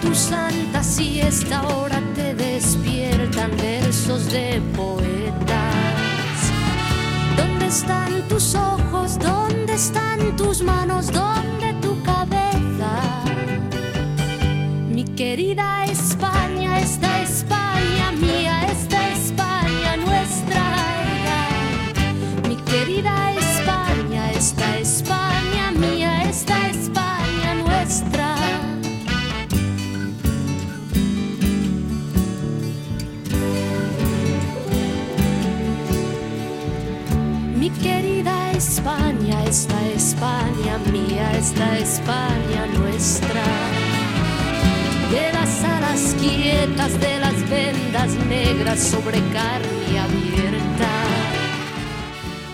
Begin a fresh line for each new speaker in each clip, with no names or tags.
tu santa siesta ahora te despiertan versos de poetas. ¿Dónde están tus ojos? ¿Dónde están tus manos? ¿Dónde tu cabeza? Mi querida España, España mía, esta España nuestra. De las alas quietas, de las vendas negras sobre carne abierta.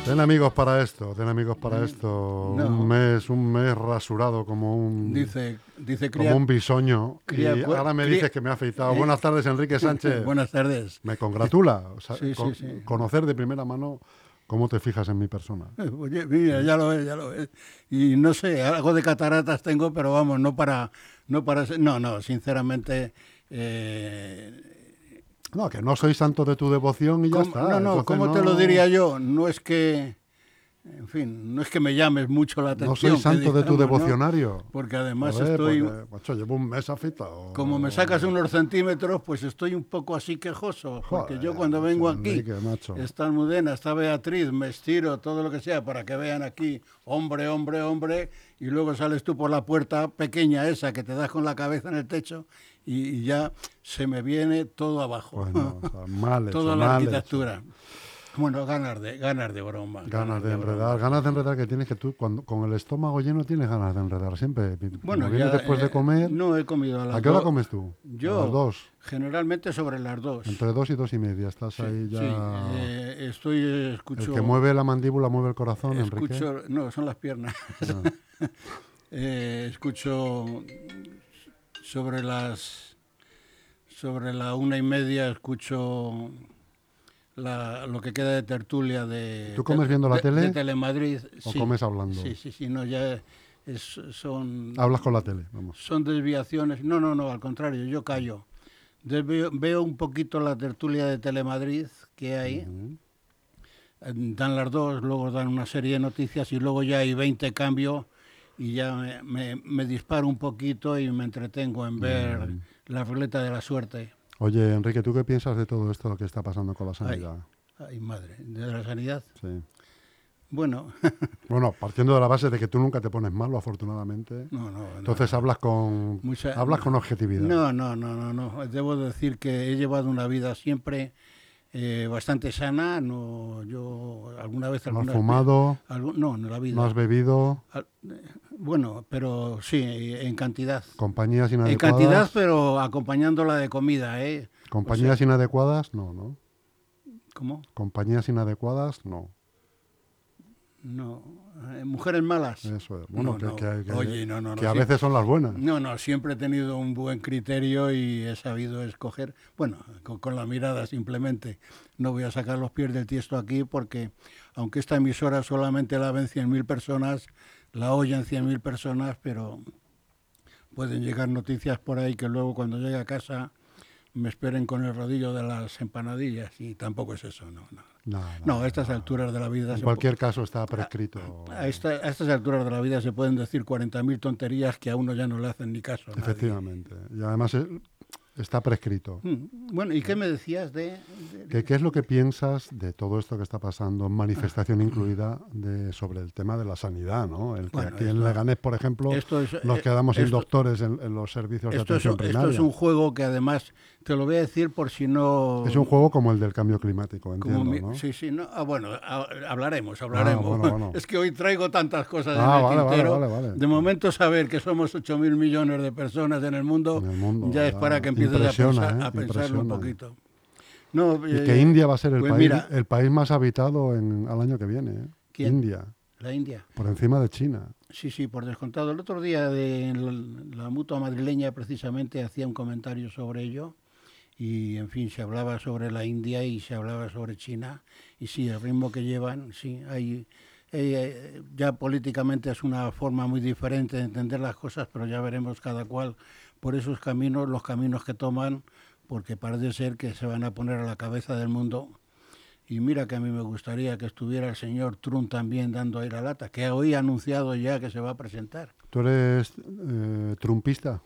Ten amigos para esto, ten amigos para esto.
No.
Un mes, un mes rasurado como un,
Dice, dice
como
cría-
un bisoño.
cría-
y ahora me
cría-
dices que me ha afeitado.
Eh.
Buenas tardes, Enrique Sánchez.
Buenas tardes.
Me congratula. o sea,
Sí, sí,
con-
sí.
Conocer de primera mano cómo te fijas en mi persona.
Oye, mira, ya lo ves, ya lo ves. Y no sé, algo de cataratas tengo, pero vamos, no para, no para, ser- no, no, sinceramente, eh,
No, que no soy santo de tu devoción y ya
¿cómo-
está.
no, no,
Entonces
¿cómo te lo diría yo? No es que, en fin, no es que me llames mucho la atención.
No soy santo de tu devocionario.
Porque además estoy,
porque, macho, llevo un mes afeitado.
como me sacas unos centímetros, pues estoy un poco así quejoso. Porque yo cuando vengo aquí,
Enrique, macho.
está Almudena, está Beatriz, me estiro, todo lo que sea, para que vean aquí, hombre, hombre, hombre, y luego sales tú por la puerta pequeña esa que te das con la cabeza en el techo y, y ya se me viene todo abajo.
Bueno, o sea,
Toda la arquitectura. Bueno, ganas de, ganas de broma.
Ganas de enredar, ganas de enredar que tienes que tú, cuando, con el estómago lleno tienes ganas de enredar siempre.
Bueno, ya,
después
eh,
de comer.
No he comido a las
¿A qué hora comes tú?
Yo,
A las dos.
generalmente sobre las dos.
Entre dos y dos y media. Estás
Sí,
ahí ya.
sí, eh, estoy, eh, escucho...
el que mueve la mandíbula mueve el corazón, Enrique.
Escucho, no, son las piernas.
Ah.
Eh, escucho sobre las sobre la una y media escucho la- lo que queda de tertulia de
¿Tú comes viendo la
de-
tele?
de Telemadrid
¿O
sí.
comes hablando?
sí sí sí no ya es- son
Hablas con la tele, vamos.
son desviaciones no no no al contrario yo callo Desveo- veo un poquito la tertulia de Telemadrid que hay dan las dos, luego dan una serie de noticias y luego ya hay 20 cambios y ya me, me- me disparo un poquito y me entretengo en ver la ruleta de la suerte.
Oye, Enrique, ¿tú qué piensas de todo esto que está pasando con la sanidad?
Ay, madre, de la sanidad.
Sí.
Bueno,
Bueno, partiendo de la base de que tú nunca te pones malo, afortunadamente.
no, no. no.
Entonces hablas con
Mucha-
hablas con objetividad.
No, no, no, no, no. Debo decir que he llevado una vida siempre eh, bastante sana. No, yo alguna vez
no has
alguna
fumado,
algún- no, en la vida.
no has bebido,
Al- eh, Bueno, pero sí, en cantidad.
compañías
En
inadecuadas.
cantidad, pero acompañándola de comida, ¿eh?
Compañías inadecuadas, no, ¿no?
¿Cómo?
Compañías inadecuadas, no.
No. Eh, mujeres malas.
Eso es. Bueno,
No,
que,
no.
que- que-
Oye, no, no, no,
que a veces son las buenas.
No, no, siempre he tenido un buen criterio y he sabido escoger, bueno, con, con la mirada simplemente. No voy a sacar los pies del tiesto aquí porque, aunque esta emisora solamente la ven 100.000 personas, la oyen 100.000 personas, pero pueden llegar noticias por ahí que luego cuando llegue a casa me esperen con el rodillo de las empanadillas y tampoco es eso, no, no.
No, no,
No, a estas alturas de la vida
En
se
cualquier caso está prescrito.
a, esta- a estas alturas de la vida se pueden decir 40.000 tonterías que a uno ya no le hacen ni caso. a nadie.
Efectivamente. Y además eh, está prescrito.
Mm, Bueno, ¿y qué me decías de...? de-
¿Qué, qué es lo que piensas de todo esto que está pasando, manifestación incluida, de, sobre el tema de la sanidad? ¿no? El que
Bueno,
aquí en
esto-
Leganés, por ejemplo,
esto es-
nos
eh,
quedamos sin
esto-
doctores en, en los servicios de
Esto es,
atención
esto
primaria.
es un juego que además, te lo voy a decir por si no...
Es un juego como el del cambio climático, entiendo,
mi-
¿no?
Sí, sí, no, ah, bueno, ah, hablaremos, hablaremos.
bueno, bueno.
Es que hoy traigo tantas cosas
Ah,
en el
vale,
tintero.
vale, vale.
De momento saber que somos 8.000 millones de personas en el mundo,
En el mundo,
ya es para que empieces a pensar,
¿eh?
a pensarlo un poquito. No,
Y
eh,
que India va a ser el,
pues
país,
mira,
el país más habitado en, al año que viene. ¿eh?
¿Quién?
India,
la India.
por encima de China.
Sí, sí, por descontado. El otro día de la, la mutua madrileña precisamente hacía un comentario sobre ello y, en fin, se hablaba sobre la India y se hablaba sobre China y sí, el ritmo que llevan, sí, hay... eh, ya políticamente es una forma muy diferente de entender las cosas, pero ya veremos cada cual por esos caminos, los caminos que toman, porque parece ser que se van a poner a la cabeza del mundo. Y mira que a mí me gustaría que estuviera el señor Trump también dando ahí la lata, que hoy ha anunciado ya que se va a presentar.
¿Tú eres eh, trumpista?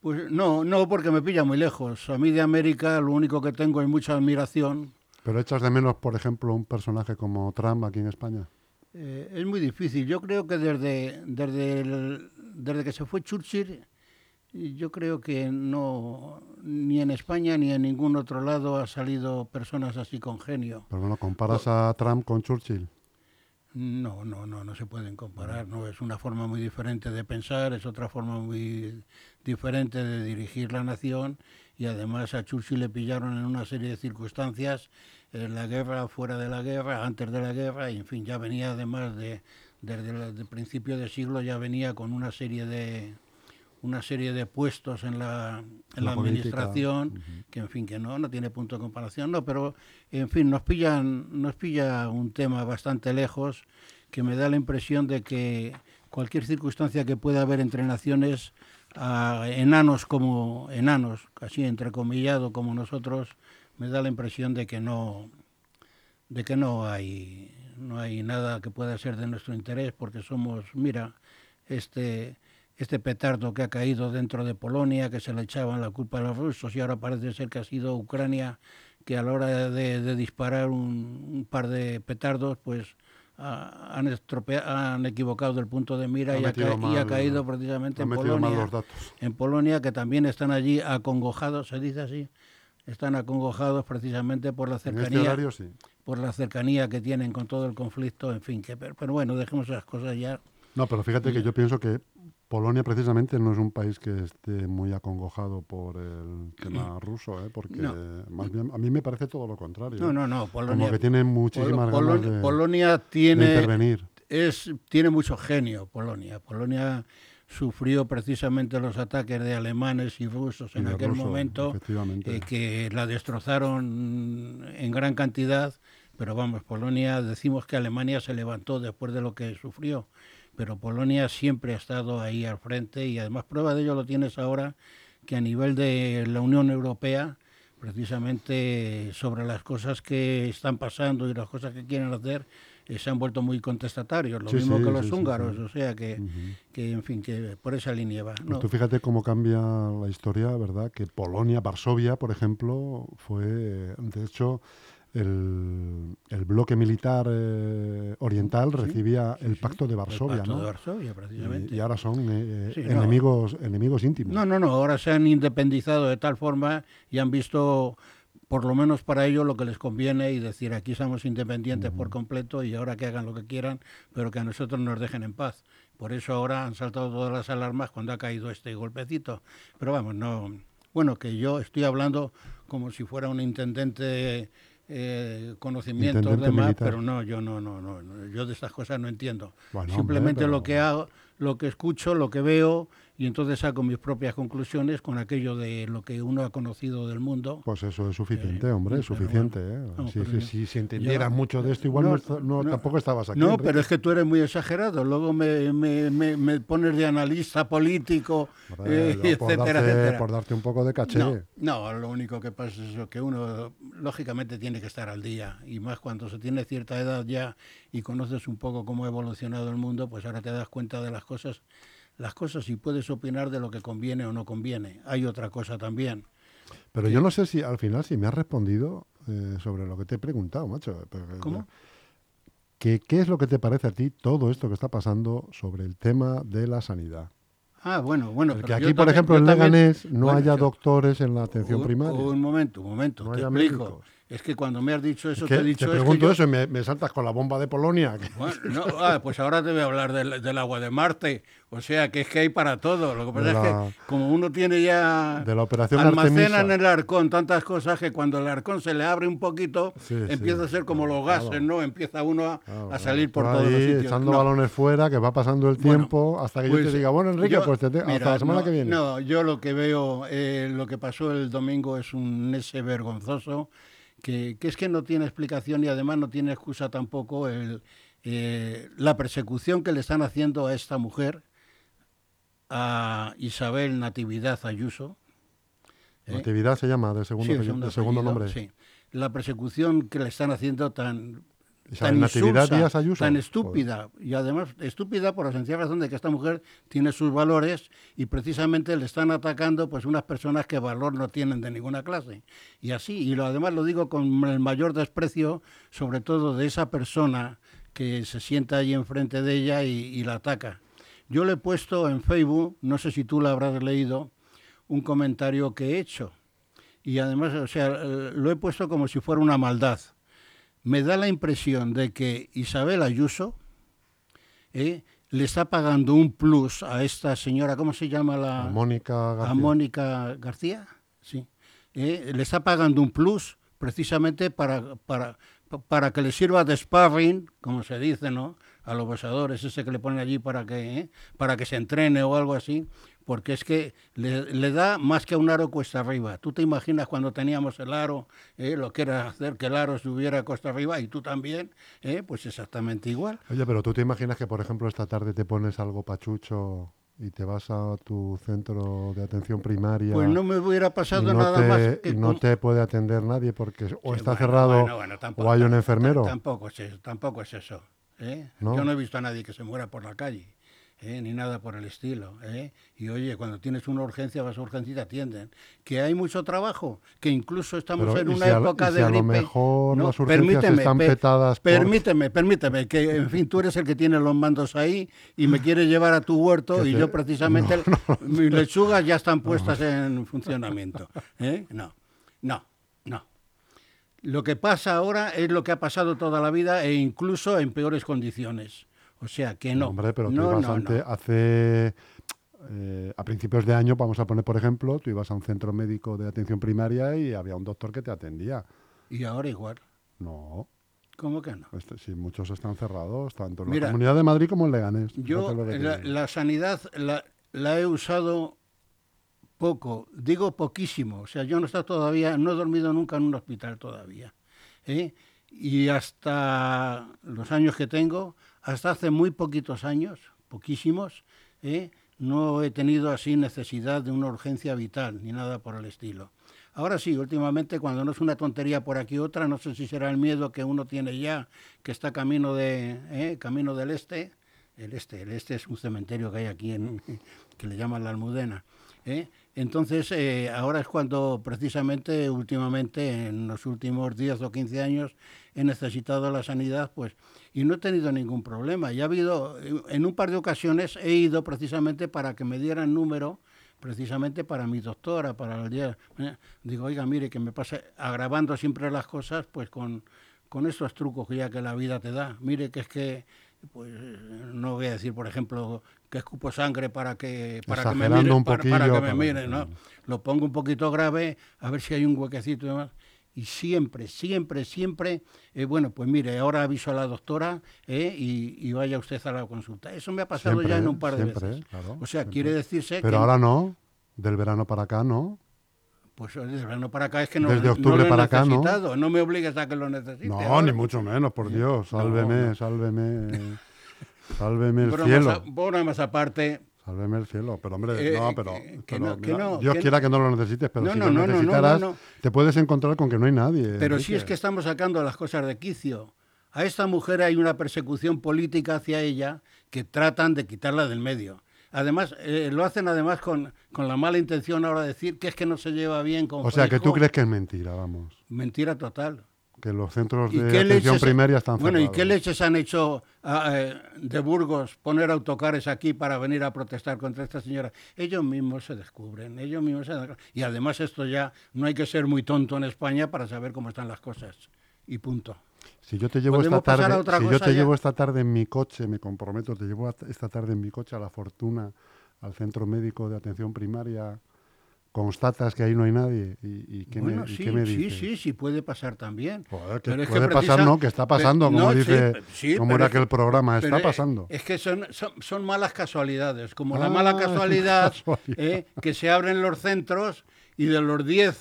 Pues no, no, porque me pilla muy lejos. A mí de América lo único que tengo es mucha admiración.
¿Pero echas de menos, por ejemplo, un personaje como Trump aquí en España?
Eh, es muy difícil. Yo creo que desde, desde, el- desde que se fue Churchill, yo creo que no ni en España ni en ningún otro lado ha salido personas así con genio.
Pero bueno, comparas a Trump con Churchill.
No, no, no, no se pueden comparar. No es una forma muy diferente de pensar, es otra forma muy diferente de dirigir la nación y además a Churchill le pillaron en una serie de circunstancias, en la guerra, fuera de la guerra, antes de la guerra, y en fin, ya venía además de desde el de principio de siglo ya venía con una serie de una serie de puestos en la, en
La
la, administración que en fin que no no tiene punto de comparación no pero en fin nos pillan nos pilla un tema bastante lejos que me da la impresión de que cualquier circunstancia que pueda haber entre naciones a enanos como enanos casi entrecomillado como nosotros me da la impresión de que no de que no hay no hay nada que pueda ser de nuestro interés porque somos mira este este petardo que ha caído dentro de Polonia que se le echaban la culpa a los rusos y ahora parece ser que ha sido Ucrania que a la hora de, de disparar un, un par de petardos pues ha- han, han equivocado el punto de mira
Ha
y ha, y caído precisamente en Polonia en Polonia, que también están allí acongojados, se dice así, están acongojados precisamente por la
En este
cercanía,
horario sí.
por la cercanía que tienen con todo el conflicto, en fin, que pero, pero bueno, dejemos esas cosas ya.
No, pero fíjate que yo pienso que Polonia precisamente no es un país que esté muy acongojado por el tema ruso, ¿eh? porque
No.
más bien a mí me parece todo lo contrario.
No, no, no, Polonia,
Como que muchísimas ganas de,
Polonia
de
tiene
intervenir.
es tiene mucho genio Polonia. Polonia sufrió precisamente los ataques de alemanes y rusos en
Y
aquel
ruso,
momento eh, que la destrozaron en gran cantidad, pero vamos, Polonia, decimos que Alemania se levantó después de lo que sufrió, pero Polonia siempre ha estado ahí al frente y además prueba de ello lo tienes ahora que a nivel de la Unión Europea, precisamente sobre las cosas que están pasando y las cosas que quieren hacer, eh, se han vuelto muy contestatarios, lo
Sí,
mismo
sí,
que los
sí,
húngaros, o sea que, que, en fin, que por esa línea va.
Pues
No,
tú fíjate cómo cambia la historia, ¿verdad? Que Polonia, Varsovia, por ejemplo, fue, de hecho, el, el bloque militar eh, oriental recibía el pacto de
el
Varsovia,
Pacto
¿no?
de Varsovia, precisamente.
Y, y ahora son eh,
Sí, no.
enemigos, enemigos íntimos.
No, no, no, ahora se han independizado de tal forma y han visto, por lo menos para ellos, lo que les conviene y decir, aquí somos independientes por completo y ahora que hagan lo que quieran, pero que a nosotros nos dejen en paz. Por eso ahora han saltado todas las alarmas cuando ha caído este golpecito. Pero vamos, no. Bueno, que yo estoy hablando como si fuera un intendente eh, conocimientos
Intendente
demás,
militar.
pero no, yo no, no, no, no, yo de estas cosas no entiendo.
Bueno,
Simplemente
hombre,
lo que hago, lo que escucho, lo que veo y entonces saco mis propias conclusiones con aquello de lo que uno ha conocido del mundo.
Pues eso es suficiente,
Eh,
hombre, es suficiente. ¿eh?
Vamos,
Si, si- si- si entendieras
yo-
mucho de esto, igual no,
no,
no,
no.
tampoco estabas aquí.
No, pero es que tú eres muy exagerado. Luego me, me, me, me pones de analista político, eh,
por,
etcétera,
darte,
etcétera.
por darte un poco de caché.
No, no, lo único que pasa es que uno lógicamente tiene que estar al día y más cuando se tiene cierta edad ya y conoces un poco cómo ha evolucionado el mundo, pues ahora te das cuenta de las cosas, las cosas y puedes opinar de lo que conviene o no conviene. Hay otra cosa también.
Pero yo no sé si al final si me has respondido eh, sobre lo que te he preguntado, macho. Pero-
¿Cómo?
¿Qué, ¿Qué es lo que te parece a ti todo esto que está pasando sobre el tema de la sanidad?
Ah, bueno, bueno.
Porque aquí, por
también-
ejemplo, en
también-
Leganés no
bueno,
haya doctores en la atención
un,
primaria.
Un momento, un momento,
No
te explico.
médicos.
Es que cuando me has dicho eso,
¿Qué?
te he dicho
te
es que
pregunto
yo-
eso y me, me saltas con la bomba de Polonia. que-
Bueno, no, ah, pues ahora te voy a hablar del, del agua de Marte. O sea, que es que hay para todo. Lo que pasa
De
es
la-
que como uno tiene ya...
de la operación
Almacena en el arcón tantas cosas que cuando el arcón se le abre un poquito,
Sí,
empieza
sí,
a ser como los
claro.
gases, ¿no? Empieza uno a,
Claro,
a
claro.
salir por
Tú
todos los
ahí
sitios.
echando
No.
balones fuera, que va pasando el
Bueno,
tiempo hasta que yo
Pues,
te diga, bueno, Enrique,
yo-
pues te te- hasta
mira,
la semana
no,
que viene.
No, yo lo que veo, eh, lo que pasó el domingo es un ese vergonzoso, que, que es que no tiene explicación y además no tiene excusa tampoco el, eh, la persecución que le están haciendo a esta mujer a Isabel Natividad Ayuso.
¿eh? Natividad se llama, de segundo, de segundo nombre.
Sí. La persecución que le están haciendo tan tan Natividad tan estúpida, y además estúpida por la sencilla razón de que esta mujer tiene sus valores y precisamente le están atacando pues unas personas que valor no tienen de ninguna clase. Y así, y lo, además lo digo con el mayor desprecio, sobre todo de esa persona que se sienta ahí enfrente de ella y, la ataca. Yo le he puesto en Facebook, no sé si tú lo habrás leído, un comentario que he hecho. Y además, o sea, lo he puesto como si fuera una maldad me da la impresión de que Isabel Ayuso eh, le está pagando un plus a esta señora, ¿cómo se llama la?
Mónica García.
A Mónica García, sí. Eh, le está pagando un plus precisamente para, para, para que le sirva de sparring, como se dice, ¿no? A los boxeadores, ese que le ponen allí para que, eh, para que se entrene o algo así, porque es que le, da más que a un aro cuesta arriba. Tú te imaginas cuando teníamos el aro, eh, lo que era hacer que el aro estuviera cuesta arriba y tú también, eh, pues exactamente igual.
Oye, pero tú te imaginas que, por ejemplo, esta tarde te pones algo pachucho y te vas a tu centro de atención primaria.
Pues no me hubiera pasado nada más.
Que no te puede atender nadie porque o está cerrado o hay un enfermero.
Tampoco es eso. Tampoco es eso ¿eh? Yo no he visto a nadie que se muera por la calle. ¿Eh? ni nada por el estilo. ¿eh? Y oye, cuando tienes una urgencia, vas a urgencia y te atienden. Que hay mucho trabajo, que incluso estamos en una época de gripe.
A lo mejor las urgencias están petadas.
Permíteme, permíteme, que en fin, tú eres el que tiene los mandos ahí y me quieres llevar a tu huerto y yo precisamente, mis lechugas ya están puestas en funcionamiento. ¿eh? No, no, no. Lo que pasa ahora es lo que ha pasado toda la vida e incluso en peores condiciones. O sea que no.
Hombre, pero tú ibas hace. Eh, a principios de año, vamos a poner por ejemplo, tú ibas a un centro médico de atención primaria y había un doctor que te atendía.
¿Y ahora igual?
No.
¿Cómo que no?
Este, sí, muchos están cerrados, tanto en la Comunidad de Madrid como en Leganés.
Yo la, sanidad la, la, he usado poco, digo poquísimo. O sea, yo no he todavía, no he dormido nunca en un hospital todavía. ¿eh? Y hasta los años que tengo, hasta hace muy poquitos años, poquísimos, ¿eh? no he tenido así necesidad de una urgencia vital ni nada por el estilo. Ahora sí, últimamente cuando no es una tontería por aquí otra, no sé si será el miedo que uno tiene ya, que está camino de ¿eh? camino del este, el este, el este es un cementerio que hay aquí en, que le llaman la Almudena. ¿eh? Entonces, ahora es cuando precisamente últimamente, en los últimos 10 o 15 años, he necesitado la sanidad, pues y no he tenido ningún problema. Y ha habido, en un par de ocasiones he ido precisamente para que me dieran número, precisamente para mi doctora, para el día. ¿eh? Digo, oiga, mire, que me pasa agravando siempre las cosas, pues con, con esos trucos que ya que la vida te da. Mire, que es que, pues no voy a decir, por ejemplo, que escupo sangre para que, para que me miren, para, que me miren, ¿no? Lo pongo un poquito grave, a ver si hay un huequecito y demás y siempre, siempre, siempre, eh, bueno, pues mire, ahora aviso a la doctora eh, y, vaya usted a la consulta. Eso me ha pasado ya en un par de veces. o sea, quiere decirse
Pero ahora no, del verano para acá no.
Pues del verano para acá es que no,
Desde octubre para acá, ¿no?
No me obligues a que lo necesite.
No, ni mucho menos, por Dios. Sálveme, sálveme. Sálveme el cielo.
Más, más aparte,
Sálveme el cielo, pero hombre, eh, no, pero, Dios quiera que no lo necesites, pero si lo necesitaras, te puedes encontrar con que no hay nadie.
Pero si es que estamos sacando las cosas de quicio. A esta mujer hay una persecución política hacia ella que tratan de quitarla del medio. Además, eh, lo hacen además con, con, la mala intención ahora de decir que es que no se lleva bien con
O sea, que tú crees que es mentira, vamos.
Mentira total
que los centros de atención primaria están
Bueno, ¿y qué leches han hecho ah, eh, de Burgos poner autocares aquí para venir a protestar contra esta señora? Ellos mismos se descubren, ellos mismos se Y además esto ya no hay que ser muy tonto en España para saber cómo están las cosas. Y punto.
Si yo te llevo esta tarde, si yo te llevo esta tarde en mi coche, me comprometo, te llevo esta tarde en mi coche a la Fortuna, al centro médico de atención primaria constatas que ahí no hay nadie y, qué, me,
sí,
me
dices? Sí, sí, sí, puede pasar también.
que puede pasar, no, que está pasando, como dice, como era que el programa, está pasando.
Es que son, son, malas casualidades, como la ah, mala casualidad, ¿eh? que se abren los centros y de los 10,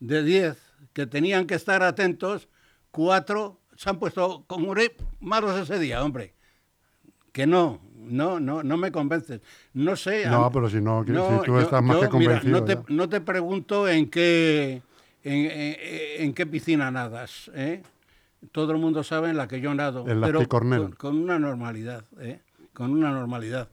de 10 que tenían que estar atentos, cuatro se han puesto como malos ese día, hombre. Que no, no, no, no me convences. No sé.
No, pero si no, si tú estás más que convencido.
no, te, no, te, pregunto en qué, en, en, qué piscina nadas. ¿eh? Todo el mundo sabe en la que yo nado.
En la
pero con, con, una normalidad. ¿eh? Con una normalidad.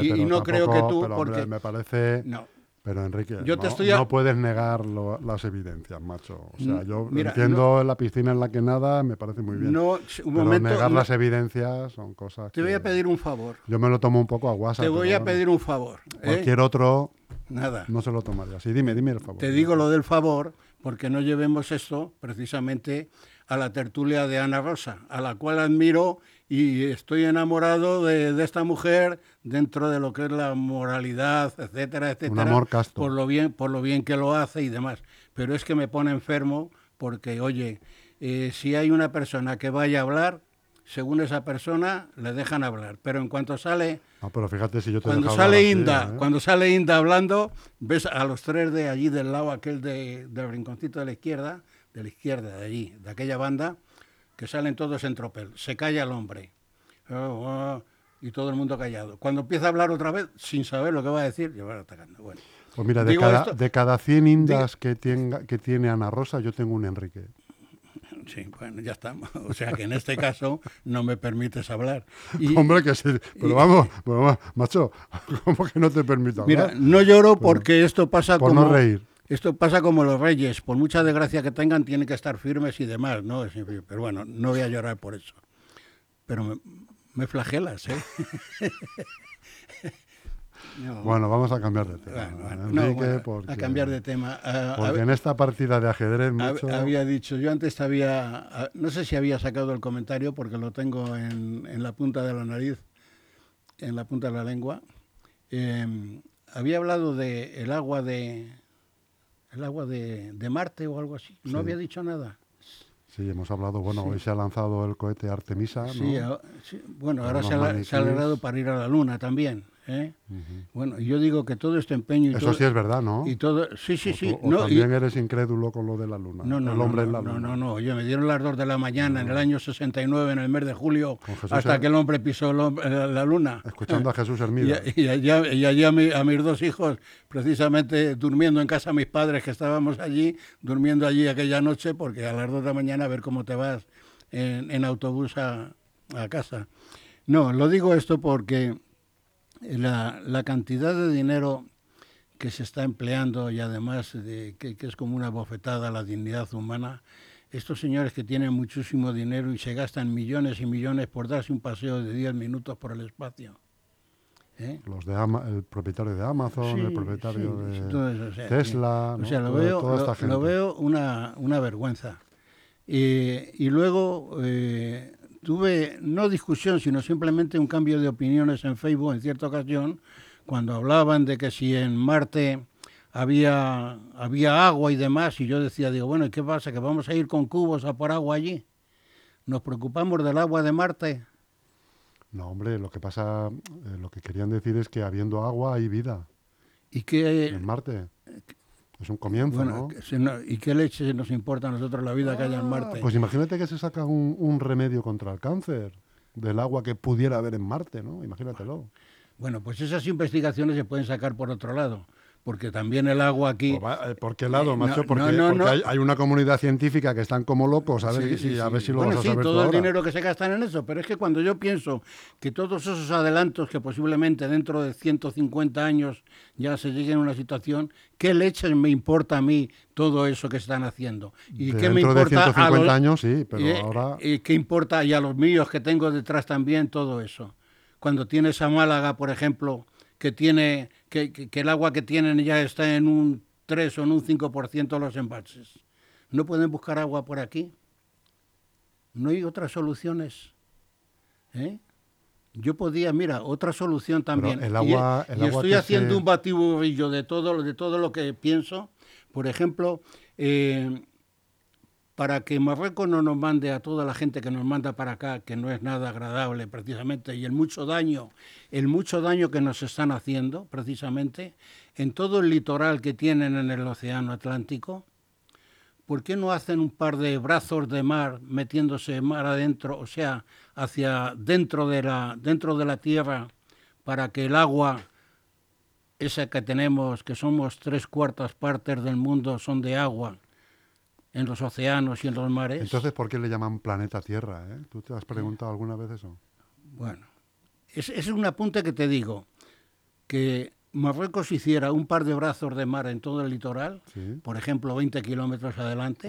y, no creo que tú. porque,
me parece. No. Pero Enrique, no, puedes negar las evidencias, macho. O sea, yo entiendo la piscina en la que nada, me parece muy bien. No, un pero negar las evidencias son cosas.
Te voy a pedir un favor.
Yo me lo tomo un poco a WhatsApp.
Te voy a pedir un favor.
¿eh? Cualquier otro. Nada. No se lo tomaría. Sí, dime, dime el favor.
Te digo lo del favor, porque no llevemos esto precisamente a la tertulia de Ana Rosa, a la cual admiro y estoy enamorado de, esta mujer dentro de lo que es la moralidad, etcétera, etcétera.
Un amor casto.
Por lo bien, por lo bien que lo hace y demás. Pero es que me pone enfermo porque, oye, eh, si hay una persona que vaya a hablar, según esa persona le dejan hablar. Pero en cuanto sale,
no, pero fíjate si yo te
cuando sale Inda, ¿eh? cuando sale Inda hablando, ves a los tres de allí del lado aquel de, del rinconcito de la izquierda, de la izquierda de allí, de aquella banda, que salen todos en tropel. Se calla el hombre. Oh, oh, y todo el mundo callado. Cuando empieza a hablar otra vez, sin saber lo que va a decir, va atacando. Bueno.
Pues mira, de cada, de cada 100 indas que, tenga, que tiene Ana Rosa, yo tengo un Enrique.
Sí, bueno, ya está. O sea que en este caso no me permites hablar.
Hombre, que sí. Pero vamos, macho, ¿cómo que no te permito
hablar? Mira, no lloro porque esto pasa
por
como...
no reír.
Esto pasa como los reyes, por mucha desgracia que tengan, tienen que estar firmes y demás, ¿no? Pero bueno, no voy a llorar por eso. Pero me, flagelas, ¿eh?
Bueno, vamos a cambiar de tema.
a cambiar de tema.
porque en esta partida de ajedrez mucho...
Había dicho, yo antes había, no sé si había sacado el comentario porque lo tengo en, en la punta de la nariz, en la punta de la lengua. Em, había hablado de el agua de, el agua de, Marte o algo así. No había dicho nada.
Sí, hemos hablado, bueno, hoy se ha lanzado el cohete Artemisa, ¿no?
Sí, bueno, ahora se ha, se ha, para ir a la Luna también. ¿Eh? Bueno, yo digo que todo este empeño... Y
Eso sí es verdad, ¿no?
Y todo, sí, sí, sí.
no, también eres incrédulo con lo de la luna,
no, no,
el hombre
en
la luna.
No, no, no, yo me dieron las dos de la mañana en el año 69, en el mes de julio, hasta que el hombre pisó la, luna.
Escuchando a Jesús Hermida.
Y, allí a, mis dos hijos, precisamente durmiendo en casa mis padres, que estábamos allí, durmiendo allí aquella noche, porque a las dos de la mañana a ver cómo te vas en, autobús a casa. No, lo digo esto porque la, la cantidad de dinero que se está empleando y además de, que, es como una bofetada a la dignidad humana, estos señores que tienen muchísimo dinero y se gastan millones y millones por darse un paseo de 10 minutos por el espacio.
¿eh? Los de el propietario de Amazon, el propietario de Tesla,
o sea, lo, veo, lo, veo una, una vergüenza. y luego eh, tuve no discusión, sino simplemente un cambio de opiniones en Facebook en cierta ocasión, cuando hablaban de que si en Marte había, había agua y demás, y yo decía, digo, bueno, ¿y qué pasa? ¿Que vamos a ir con cubos a por agua allí? ¿Nos preocupamos del agua de Marte?
No, hombre, lo que pasa, eh, lo que querían decir es que habiendo agua hay vida.
¿Y qué?
En Marte. Es un comienzo, ¿no?
¿Y qué leche nos importa a nosotros la vida que haya en ah, Marte?
Pues imagínate que se saca un, un, remedio contra el cáncer del agua que pudiera haber en Marte, ¿no? Imagínatelo.
Bueno, pues esas investigaciones se pueden sacar por otro lado porque también el agua aquí...
Pues eh, ¿Por qué lado, macho? porque, hay, una comunidad científica que están como locos, a ver, si, a ver si lo
bueno,
vas a
sí, todo el dinero que se gastan en eso, pero es que cuando yo pienso que todos esos adelantos que posiblemente dentro de 150 años ya se lleguen a una situación, ¿qué leche me importa a mí todo eso que están haciendo?
¿Y qué me importa de 150 años, sí, pero
y,
ahora...
¿Y qué importa? Y a los míos que tengo detrás también todo eso. Cuando tienes a Málaga, por ejemplo, que tiene que, el agua que tienen ya está en un 3 o en un 5% los embalses. ¿No pueden buscar agua por aquí? ¿No hay otras soluciones? ¿Eh? Yo podía, mira, otra solución también.
el agua,
y, estoy haciendo un batiburrillo de todo, de todo lo que pienso. Por ejemplo, eh, para que Marruecos no nos mande a toda la gente que nos manda para acá, que no es nada agradable precisamente, y el mucho daño, el mucho daño que nos están haciendo precisamente en todo el litoral que tienen en el Océano Atlántico, ¿por qué no hacen un par de brazos de mar metiéndose mar adentro, o sea, hacia dentro de la, dentro de la tierra, para que el agua, esa que tenemos, que somos tres cuartas partes del mundo, son de agua, en los océanos y en los mares.
Entonces, ¿por qué le llaman planeta Tierra? Eh? ¿Tú te has preguntado alguna vez eso?
Bueno, es, es un apunte que te digo, que Marruecos hiciera un par de brazos de mar en todo el litoral, por ejemplo 20 kilómetros adelante,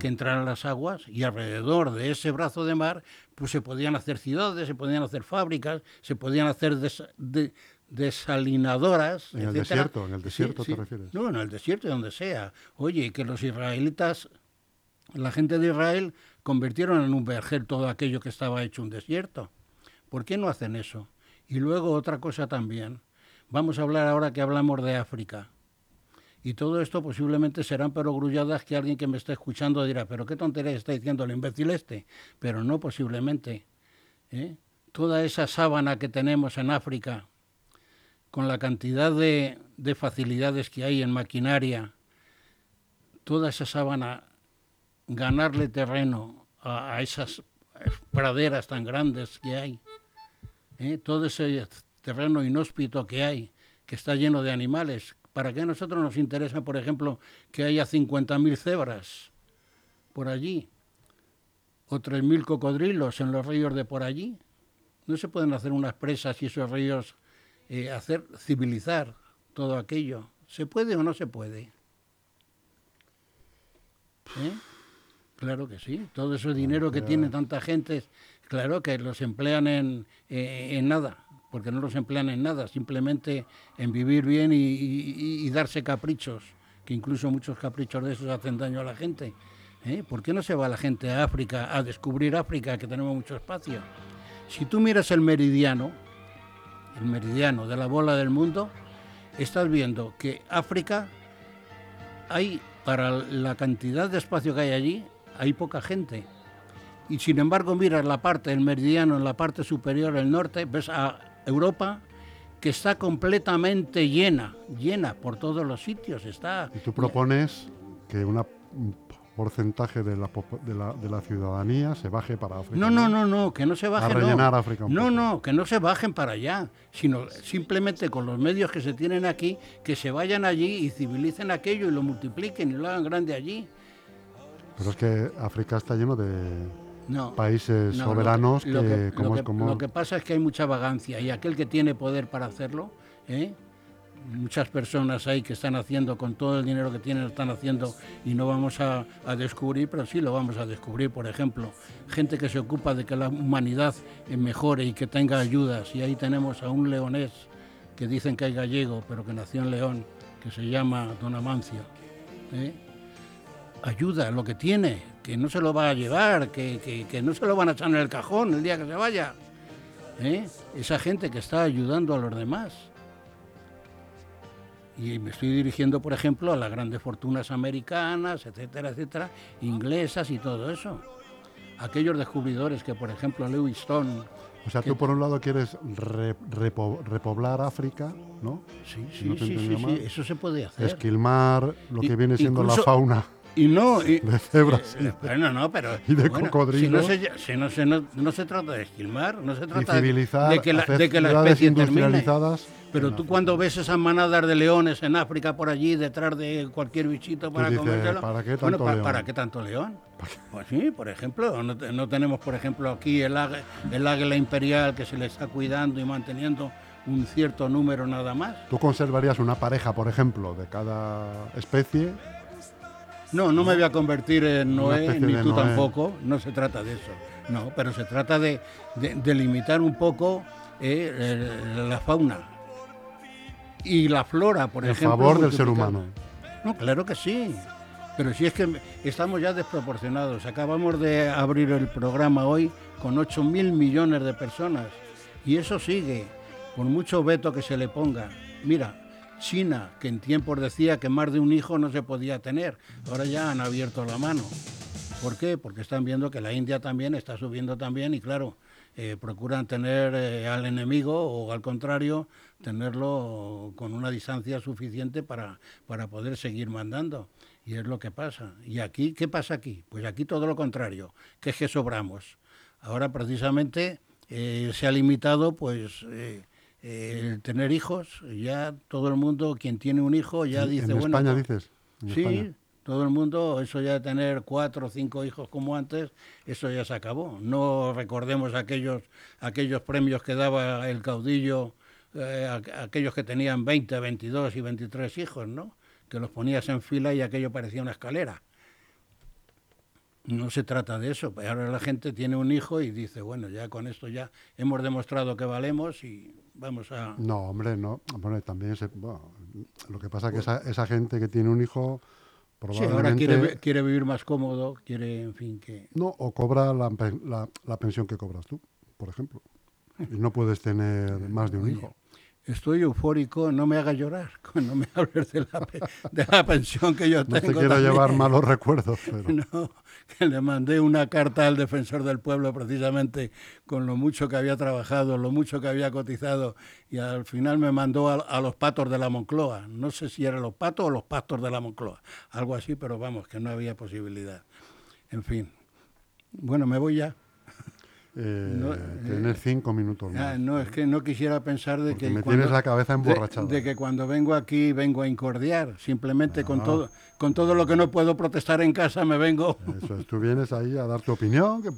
que entraran las aguas y alrededor de ese brazo de mar pues se podían hacer ciudades, se podían hacer fábricas, se podían hacer desalinadoras.
En el desierto, en el desierto te refieres.
No, en el desierto, donde sea. Oye, que los israelitas, la gente de Israel convirtieron en un vergel todo aquello que estaba hecho un desierto. ¿Por qué no hacen eso? Y luego otra cosa también Vamos a hablar ahora que hablamos de África. Y todo esto posiblemente serán perogrulladas que alguien que me está escuchando dirá, pero qué tontería está diciendo el imbécil este. Pero no posiblemente. ¿eh? Toda esa sábana que tenemos en África, con la cantidad de, facilidades que hay en maquinaria, toda esa sábana, ganarle terreno a, esas praderas tan grandes que hay, ¿eh? todo ese terreno inhóspito que hay, que está lleno de animales. ¿Para qué a nosotros nos interesa, por ejemplo, que haya 50.000 cebras por allí? ¿O 3.000 cocodrilos en los ríos de por allí? ¿No se pueden hacer unas presas y esos ríos eh, hacer civilizar todo aquello? ¿Se puede o no se puede? ¿Eh? Claro que sí. Todo ese dinero que tiene tanta gente, claro que los emplean en, eh, en nada porque no los emplean en nada, simplemente en vivir bien y, darse caprichos, que incluso muchos caprichos de esos hacen daño a la gente. ¿eh? ¿Por qué no se va la gente a África, a descubrir África, que tenemos mucho espacio? Si tú miras el meridiano, meridiano de la bola del mundo, estás viendo que África hay, para la cantidad de espacio que hay allí, hay poca gente. Y sin embargo, miras la parte del meridiano, en la parte superior, el norte, ves a Europa que está completamente llena, llena por todos los sitios. Está
y tú propones que un porcentaje de la, de, la, ciudadanía se baje para África.
No, no, no, no, que no se bajen.
A rellenar África.
no, no, que no se bajen para allá, sino simplemente con los medios que se tienen aquí, que se vayan allí y civilicen aquello y lo multipliquen y lo hagan grande allí.
Pero es que África está lleno de, países soberanos que, como
es como... Lo que pasa es que hay mucha vagancia y aquel que tiene poder para hacerlo, ¿eh? Muchas personas hay que están haciendo con todo el dinero que tienen, están haciendo y no vamos a, descubrir, pero sí lo vamos a descubrir, por ejemplo, gente que se ocupa de que la humanidad mejore y que tenga ayudas y ahí tenemos a un leonés que dicen que hay gallego, pero que nació en León, que se llama Don Amancio. ¿eh? Ayuda lo que tiene, que no se lo va a llevar, que, no se lo van a echar en el cajón el día que se vaya. ¿eh? Esa gente que está ayudando a los demás. Y me estoy dirigiendo, por ejemplo, a las grandes fortunas americanas, etcétera, etcétera, inglesas y todo eso. Aquellos descubridores que, por ejemplo, Lewis Stone.
O sea, tú por un lado quieres repoblar África, ¿no?
Sí, sí, sí, sí, eso se puede hacer.
Esquilmar lo que viene siendo la fauna
y no
de cebras
eh, bueno no pero
y de cocodrilos
si no se, no, se trata de esquilmar no se trata
de
que la,
de
que
la
especie termine pero tú cuando ves esas manadas de leones en África por allí detrás de cualquier bichito para
comérselo ¿para qué tanto
bueno,
león?
¿para, qué tanto león? Pues sí, por ejemplo, no, no tenemos, por ejemplo, aquí el, el águila imperial que se le está cuidando y manteniendo un cierto número nada más.
¿Tú conservarías una pareja, por ejemplo, de cada especie
no, no me voy a convertir en Noé, ni tú tampoco, no se trata de eso. No, pero se trata de, limitar un poco eh, la fauna y la flora, por ejemplo.
En favor del ser humano.
No, claro que sí. Pero si es que estamos ya desproporcionados. Acabamos de abrir el programa hoy con 8 mil millones de personas. Y eso sigue, por mucho veto que se le ponga. Mira, China, que en tiempos decía que más de un hijo no se podía tener, ahora ya han abierto la mano. ¿Por qué? Porque están viendo que la India también está subiendo también y claro, eh, procuran tener eh, al enemigo o al contrario, tenerlo con una distancia suficiente para, para poder seguir mandando. Y es lo que pasa. ¿Y aquí qué pasa aquí? Pues aquí todo lo contrario, que es que sobramos. Ahora precisamente eh, se ha limitado pues el tener hijos, ya todo el mundo, quien tiene un hijo, ya dice,
en
bueno...
España dices. En
sí,
España.
todo el mundo, eso ya de tener cuatro o cinco hijos como antes, eso ya se acabó. No recordemos aquellos, aquellos premios que daba el caudillo, eh, aquellos que tenían 20, 22 y 23 hijos, ¿no? Que los ponías en fila y aquello parecía una escalera. No se trata de eso. pues Ahora la gente tiene un hijo y dice, bueno, ya con esto ya hemos demostrado que valemos y vamos a...
No, hombre, no. Bueno, también se, bueno, lo que pasa es que esa, esa gente que tiene un hijo
Sí,
probablemente
ahora quiere, vi- quiere vivir más cómodo, quiere, en fin, que...
no o cobra la, la- la pensión que cobras tú, por ejemplo. Y no puedes tener más de un hijo.
Estoy eufórico, no me hagas llorar, no me hables de la, de la pensión que yo
No te
tengo.
quiero
también.
llevar malos recuerdos, pero
No, que le mandé una carta al defensor del pueblo precisamente con lo mucho que había trabajado, lo mucho que había cotizado y al final me mandó a, a los patos de la Moncloa. No sé si eran los patos o los pastos de la Moncloa, algo así, pero vamos, que no había posibilidad. En fin. Bueno, me voy ya.
Eh,
No,
tienes cinco minutos más.
Ah, no, es que no quisiera pensar de
Porque
que...
me
cuando-
tienes la cabeza emborrachada.
De, que cuando vengo aquí vengo a incordiar, simplemente con,
Ah.
todo, con todo lo que no puedo protestar en casa me vengo...
Eso es, tú vienes ahí a dar tu opinión, que eh,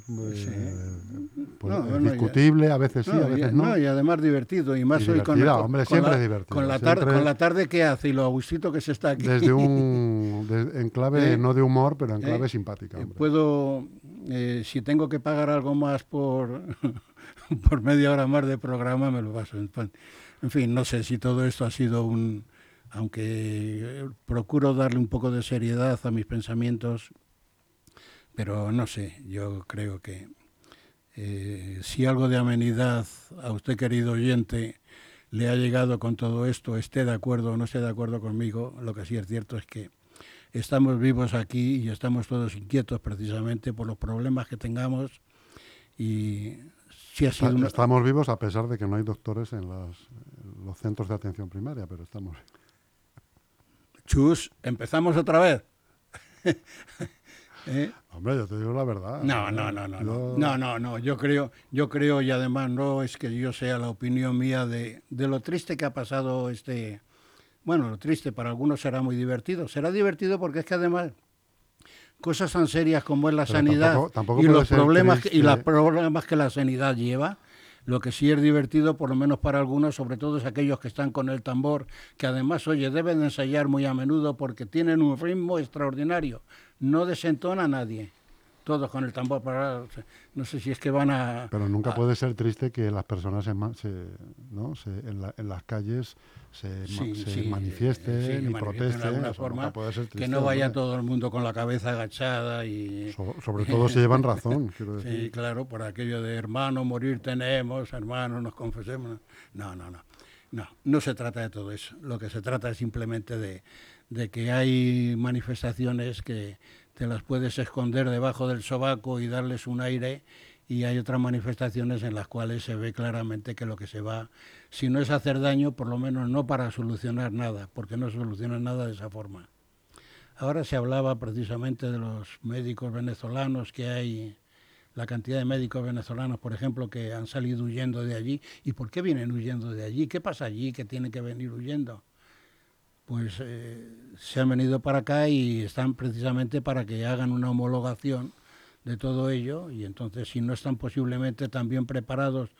pues,
No,
es
bueno, ya-
discutible, a veces sí, a veces no.
y además divertido, y más
Y
hoy con,
hombre,
con
siempre
la,
es divertido,
Con la, tarde, con la tarde que hace y lo agustito que se está aquí.
Desde un de- en clave
¿Eh?
no de humor, pero en clave
¿Eh?
simpática.
Eh,
hombre.
Puedo, eh, si tengo que pagar algo más por, por media hora más de programa, me lo paso. En fin- no sé si todo esto ha sido un... Aunque eh, procuro darle un poco de seriedad a mis pensamientos, pero no sé, yo creo que eh, si algo de amenidad a usted, querido oyente, le ha llegado con todo esto, esté de acuerdo o no esté de acuerdo conmigo, lo que sí es cierto es que estamos vivos aquí y estamos todos inquietos precisamente por los problemas que tengamos y si ha sido una...
Estamos vivos a pesar de que no hay doctores en, las- en los centros de atención primaria, pero estamos.
Chus, empezamos otra vez. ¿Eh?
Hombre, yo te digo la verdad.
No, no, no, no, no,
Yo-
no, no, no. Yo creo, yo creo y además no es que yo sea la opinión mía de, de lo triste que ha pasado este. Bueno, lo triste para algunos será muy divertido. Será divertido porque es que además cosas tan serias como es la
Pero
sanidad
tampoco- tampoco
y los problemas y los problemas que la sanidad lleva. Lo que sí es divertido, por lo menos para algunos, sobre todo es aquellos que están con el tambor, que además, oye, deben de ensayar muy a menudo porque tienen un ritmo extraordinario. No desentona a nadie. Todos con el tambor para... No sé si es que van a...
Pero nunca
a-
puede ser triste que las personas se, se- ¿no? se- en, la- en las calles se,
Sí,
se
sí,
manifiesten
sí, que
y
manifiesten de
protesten.
alguna
eso
forma,
puede ser
que
triste,
no vaya todo el mundo con la cabeza agachada y...
So- sobre todo si llevan razón, quiero decir.
Sí, claro, por aquello de hermano, morir tenemos, hermano, nos confesemos. No, no, no. No, no se trata de todo eso. Lo que se trata es simplemente de, de que hay manifestaciones que te las puedes esconder debajo del sobaco y darles un aire y hay otras manifestaciones en las cuales se ve claramente que lo que se va, si no es hacer daño, por lo menos no para solucionar nada, porque no soluciona nada de esa forma. Ahora se hablaba precisamente de los médicos venezolanos que hay, la cantidad de médicos venezolanos, por ejemplo, que han salido huyendo de allí. ¿Y por qué vienen huyendo de allí? ¿Qué pasa allí que tienen que venir huyendo? Pues eh, se han venido para acá y están precisamente para que hagan una homologación de todo ello y entonces si no están posiblemente tan bien preparados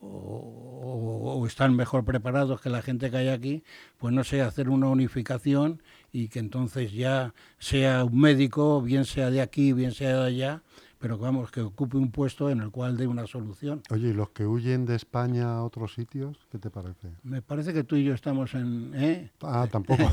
o, o- o están mejor preparados que la gente que hay aquí, pues no sé, hacer una unificación y que entonces ya sea un médico, bien sea de aquí, bien sea de allá, pero vamos, que ocupe un puesto en el cual dé una solución.
Oye, ¿y los que huyen de España a otros sitios? ¿Qué te parece?
Me parece que tú y yo estamos en... ¿eh?
Ah, tampoco.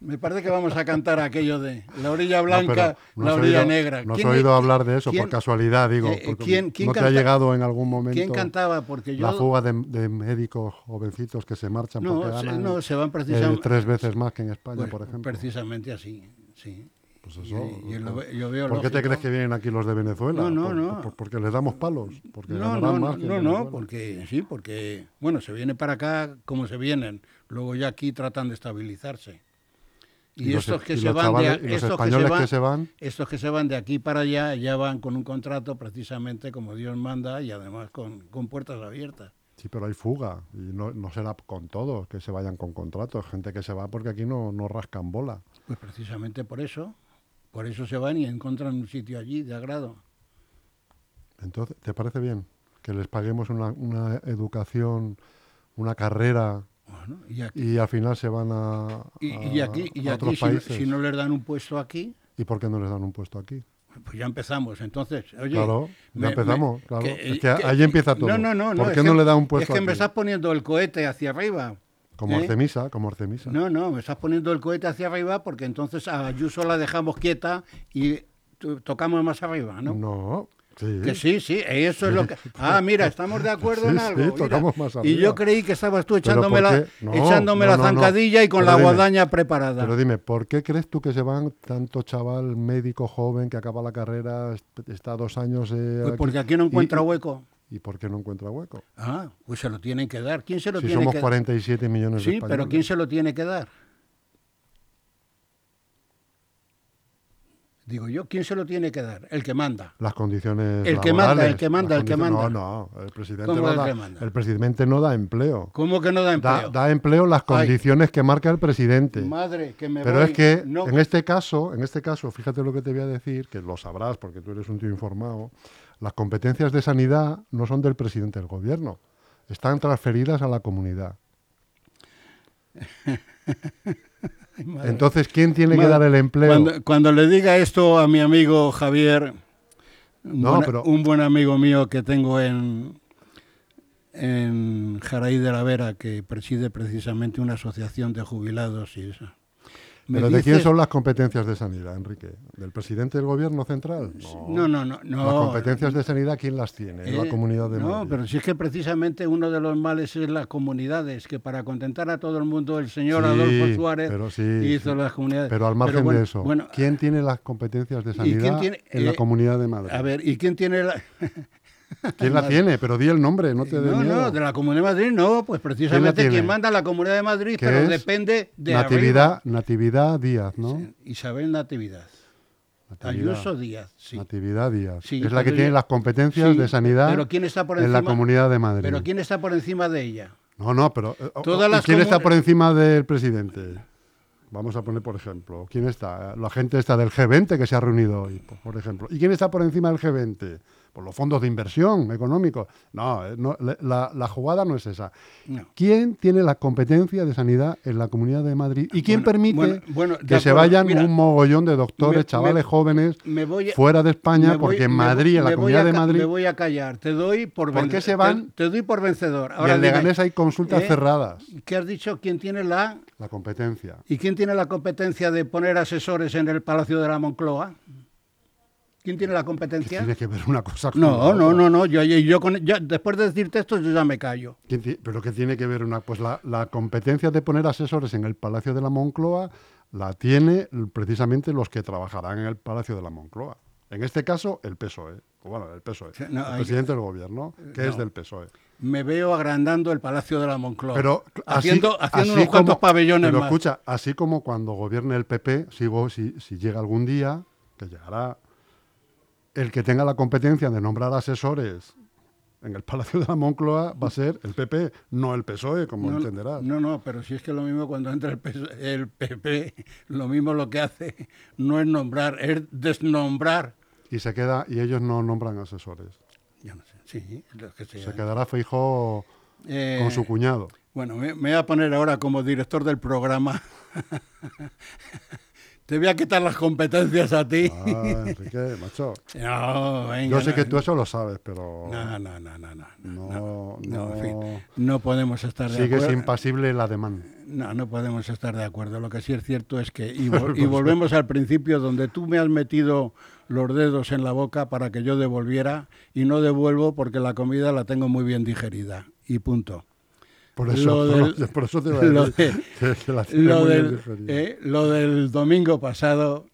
Me parece que vamos a cantar aquello de la orilla
No,
blanca,
pero no
la orilla
oído-
negra.
No has
¿Quién-
oído hablar de eso
quién-
por casualidad, digo.
eh, quién- quién
¿No te ha llegado en algún momento
¿Quién cantaba? Porque yo...
la fuga de, de médicos jovencitos que se marchan
no,
porque
se,
ganan
no, se van
eh,
precisamente...
tres veces más que en España,
Pues,
por ejemplo?
Precisamente así, sí.
Pues
Y-
eso,
y yo lo
¿por-
ve- yo veo
¿Por qué te crees que vienen aquí los de Venezuela?
No, no,
¿Por-
no.
por- porque les damos palos. Porque
No, no,
más
no,
que
no, porque sí, porque, bueno, se viene para acá como se vienen, luego ya aquí tratan de estabilizarse. Y,
los-
estos que
y
se van de,
chavales- y los
estos que se
españoles
van,
que se van,
estos que se van de aquí para allá ya van con un contrato precisamente como Dios manda y además con, con puertas abiertas.
Sí, pero hay fuga y no, no será con todos que se vayan con contratos, gente que se va porque aquí no, no rascan bola.
Pues precisamente por eso, por eso se van y encuentran un sitio allí de agrado.
Entonces, ¿te parece bien que les paguemos una, una educación, una carrera
Bueno, y aquí,
y al final se van a, a-
y aquí, y
a
aquí
otros
si, no-
países?
si no les dan un puesto aquí,
¿Y por qué no les dan un puesto aquí?
pues ya empezamos. Entonces, oye,
claro, ya
me-
empezamos,
me-
claro.
que-
es que,
que-
ahí empieza todo.
No, no, no.
¿Por qué
que-
no le da un puesto
Es que me
aquí?
estás poniendo el cohete hacia arriba.
Como
¿eh?
Artemisa, como Artemisa.
No, no, me estás poniendo el cohete hacia arriba porque entonces a Ayuso la dejamos quieta y to- tocamos más arriba, ¿no?
No, sí.
Que sí, sí, eso es lo que... Ah, mira, estamos de acuerdo
Sí,
en
sí,
algo. mira.
tocamos más
Y
arriba.
yo creí que estabas tú
¿por
echándome la?
No,
echándome
no,
la
no,
zancadilla y con
Pero
la
dime,
guadaña preparada.
Pero dime, ¿por qué crees tú que se van tanto chaval médico joven que acaba la carrera, est- está dos años... eh,
Pues porque aquí no
y-
encuentra
y-
hueco.
¿Y por qué no encuentra hueco?
Ah, pues se lo tienen que dar. ¿Quién se lo
Si
tiene
somos
que
47 millones de
Sí,
españoles.
pero ¿quién se lo tiene que dar? Digo yo, ¿quién se lo tiene que dar? El que manda.
Las condiciones
El que manda, el que manda, el que manda.
No, no, el presidente
¿Cómo
no da, el presidente no da empleo.
¿Cómo que no da empleo?
Da, da empleo las
Ay.
condiciones que marca el presidente.
Madre, que me
Pero
voy.
es que
No,
en este caso, en este caso, fíjate lo que te voy a decir, que lo sabrás porque tú eres un tío informado, las competencias de sanidad no son del presidente del gobierno, están transferidas a la comunidad. Entonces, ¿quién tiene que dar el empleo?
Cuando, cuando le diga esto a mi amigo Javier, un,
No,
buen,
pero-
un buen amigo mío que tengo en, en Jaraí de la Vera, que preside precisamente una asociación de jubilados y eso.
¿Pero de quién son las competencias de sanidad, Enrique? ¿Del presidente del gobierno central?
No, no, no. no
Las competencias de sanidad, ¿quién las tiene? En la
Eh,
comunidad de
No,
Madrid.
pero si es que precisamente uno de los males es las comunidades, que para contentar a todo el mundo el señor Adolfo Suárez hizo las comunidades.
Pero al margen de eso, ¿quién tiene las competencias de
¿y quién
sanidad en la
eh,
comunidad de Madrid?
a ver, ¿y quién tiene la...?
¿Quién la tiene? Pero di el nombre, no te
No,
miedo.
no, de la Comunidad de Madrid no, pues precisamente quien manda la Comunidad de Madrid,
¿Qué
pero
es?
depende de
Natividad, Natividad Díaz, ¿no?
arriba. Isabel Natividad.
Natividad,
Ayuso Díaz, sí.
Natividad Díaz.
Sí,
es la que tiene las competencias
Sí,
de sanidad
pero ¿quién está por
en la comunidad de Madrid.
Pero ¿quién está por encima de ella?
No, no, pero eh, o-
Todas
o-
las
¿quién está por encima del presidente? Vamos a poner, por ejemplo, ¿quién está? La gente está del G20 que se ha reunido hoy, por ejemplo. ¿Y quién está por encima del G20? Por los fondos de inversión económicos. No, eh, no, la, la jugada no es esa.
No.
¿Quién tiene la competencia de sanidad en la Comunidad de Madrid? ¿Y quién
Bueno,
permite
bueno, bueno, de
que se vayan
Mira,
un mogollón de doctores,
me-
chavales
me-
jóvenes,
Me voy a-
fuera de España?
voy-
porque en Madrid, en la Comunidad
a
de Madrid,
Me voy a callar, te doy por
¿Por
ven-
qué se van?
Te, doy por vencedor.
y
Ahora
en
dime,
Leganés hay consultas
¿eh?
cerradas.
¿Qué has dicho? ¿Quién tiene la
La competencia.
y quién tiene la competencia de poner asesores en el Palacio de la Moncloa? ¿Quién tiene la
¿Qué
competencia?
tiene que ver una cosa con
No,
la
no,
otra?
no, no. Yo, yo, yo con- después de decirte esto, yo ya me callo.
¿Quién ti- ¿Pero qué tiene que ver una? Pues la, la competencia de poner asesores en el Palacio de la Moncloa la tiene precisamente los que trabajarán en el Palacio de la Moncloa. En este caso, el PSOE. Bueno, el PSOE.
No,
el
hay-
presidente del gobierno, que es del PSOE.
Me veo agrandando el Palacio de la Moncloa.
Pero así-
haciendo, haciendo
así
unos cuantos
como-
pabellones
Pero
más.
escucha, así como cuando gobierne el PP, sigo, si, si llega algún día, que llegará, el que tenga la competencia de nombrar asesores en el Palacio de la Moncloa va a ser el PP, no el PSOE, como
no,
entenderás.
No, no, pero si es que lo mismo cuando entra el, PS el PP, lo mismo lo que hace no es nombrar, es desnombrar.
y se queda y ellos no nombran asesores.
Yo no sé, sí, que.
Se quedará Feijóo
Eh,
con su cuñado.
Bueno, me, me voy a poner ahora como director del programa. Te voy a quitar las competencias a ti.
Ah, Enrique, macho.
No, venga.
Yo sé
no,
que tú eso lo sabes, pero
No, no, no, no, no.
no,
no,
no,
en fin, No podemos estar de acuerdo.
impasible la demanda.
No, no podemos estar de acuerdo. Lo que sí es cierto es que, y, vol- y volvemos al principio, donde tú me has metido los dedos en la boca para que yo devolviera y no devuelvo porque la comida la tengo muy bien digerida. Y punto.
Por eso,
Lo del-
por eso te voy a
lo
decir que la
Lo del, eh, lo del domingo pasado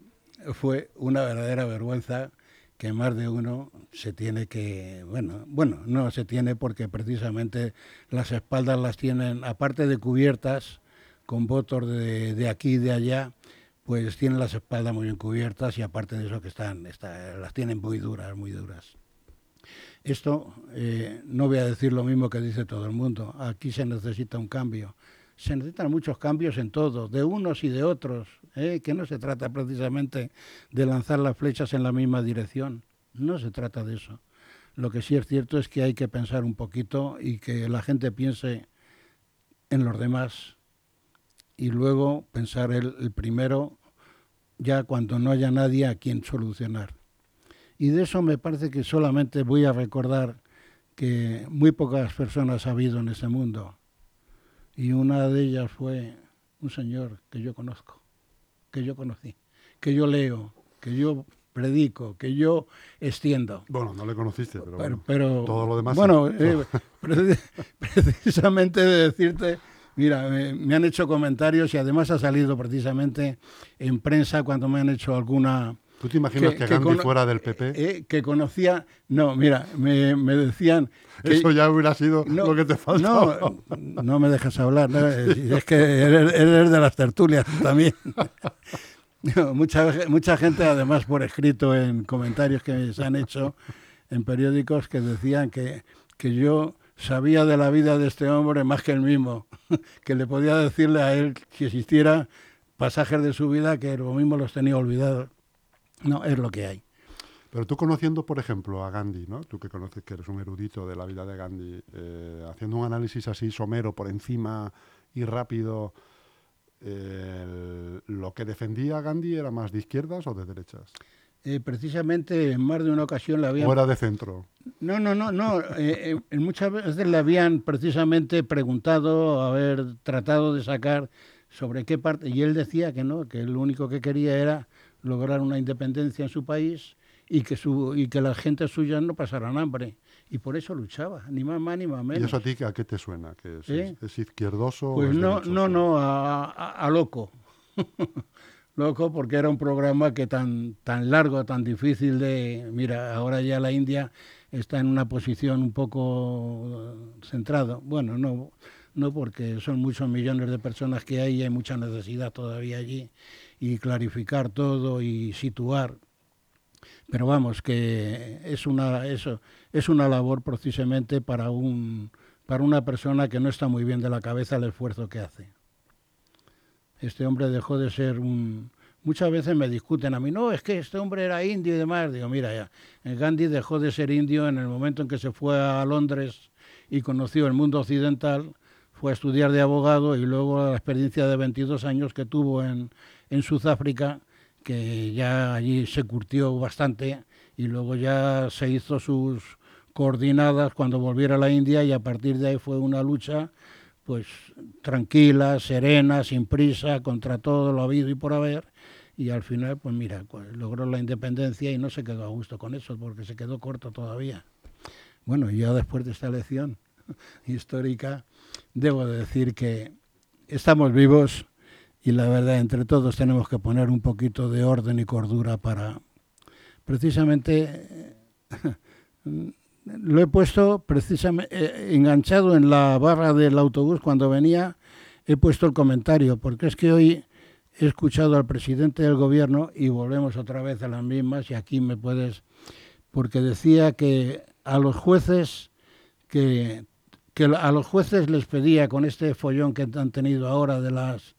fue una verdadera vergüenza que más de uno se tiene que, bueno, bueno, no se tiene porque precisamente las espaldas las tienen, aparte de cubiertas, con votos de, de aquí y de allá, pues tienen las espaldas muy bien cubiertas y aparte de eso que están, está- las tienen muy duras, muy duras. Esto eh, no voy a decir lo mismo que dice todo el mundo. Aquí se necesita un cambio. Se necesitan muchos cambios en todo, de unos y de otros, ¿eh? que no se trata precisamente de lanzar las flechas en la misma dirección. No se trata de eso. Lo que sí es cierto es que hay que pensar un poquito y que la gente piense en los demás y luego pensar el primero ya cuando no haya nadie a quien solucionar. Y de eso me parece que solamente voy a recordar que muy pocas personas ha habido en ese mundo. Y una de ellas fue un señor que yo conozco, que yo conocí, que yo leo, que yo predico, que yo extiendo.
Bueno, no le conociste, pero,
pero,
todo lo demás.
Bueno, eh, precisamente de decirte, mira, me, han hecho comentarios y además ha salido precisamente en prensa cuando me han hecho alguna
¿Tú te imaginas que, Gandhi fuera del PP?
Eh, que conocía, no, mira, me, decían...
Eso ya hubiera sido lo que te faltaba.
No, no me dejas hablar, es que eres, de las tertulias también. mucha, mucha gente, además por escrito en comentarios que se han hecho en periódicos, que decían que, que yo sabía de la vida de este hombre más que él mismo, que le podía decirle a él si existiera pasajes de su vida que lo mismo los tenía olvidados. No, es lo que hay.
Pero tú conociendo, por ejemplo, a Gandhi, ¿no? Tú que conoces que eres un erudito de la vida de Gandhi, eh, haciendo un análisis así somero, por encima y rápido, ¿lo que defendía Gandhi era más de izquierdas o de derechas?
Eh, precisamente en más de una ocasión le habían...
¿O era de centro?
No, no, no, no. Eh, muchas veces le habían precisamente preguntado, haber tratado de sacar sobre qué parte, y él decía que no, que lo único que quería era lograr una independencia en su país y que, su, y que la gente suya no pasaran hambre. Y por eso luchaba, ni más más ni más menos.
¿Y eso a ti a qué te suena? ¿Que es, ¿Eh? izquierdoso?
Pues
o
no, no, no, a, loco. loco porque era un programa que tan, tan largo, tan difícil de... Mira, ahora ya la India está en una posición un poco centrada. Bueno, no, no porque son muchos millones de personas que hay y hay mucha necesidad todavía allí y clarificar todo y situar. Pero vamos, que es una, eso, es una labor precisamente para, un, para una persona que no está muy bien de la cabeza el esfuerzo que hace. Este hombre dejó de ser un... Muchas veces me discuten a mí, no, es que este hombre era indio y demás. Digo, mira, ya, Gandhi dejó de ser indio en el momento en que se fue a Londres y conoció el mundo occidental, fue a estudiar de abogado y luego la experiencia de 22 años que tuvo en, en Sudáfrica, que ya allí se curtió bastante y luego ya se hizo sus coordinadas cuando volviera a la India y a partir de ahí fue una lucha pues tranquila, serena, sin prisa, contra todo lo habido y por haber y al final pues mira, pues, logró la independencia y no se quedó a gusto con eso porque se quedó corto todavía. Bueno, ya después de esta elección histórica debo decir que estamos vivos y la verdad entre todos tenemos que poner un poquito de orden y cordura para precisamente lo he puesto precisamente eh, enganchado en la barra del autobús cuando venía he puesto el comentario porque es que hoy he escuchado al presidente del gobierno y volvemos otra vez a las mismas y aquí me puedes porque decía que a los jueces que, que a los jueces les pedía con este follón que han tenido ahora de las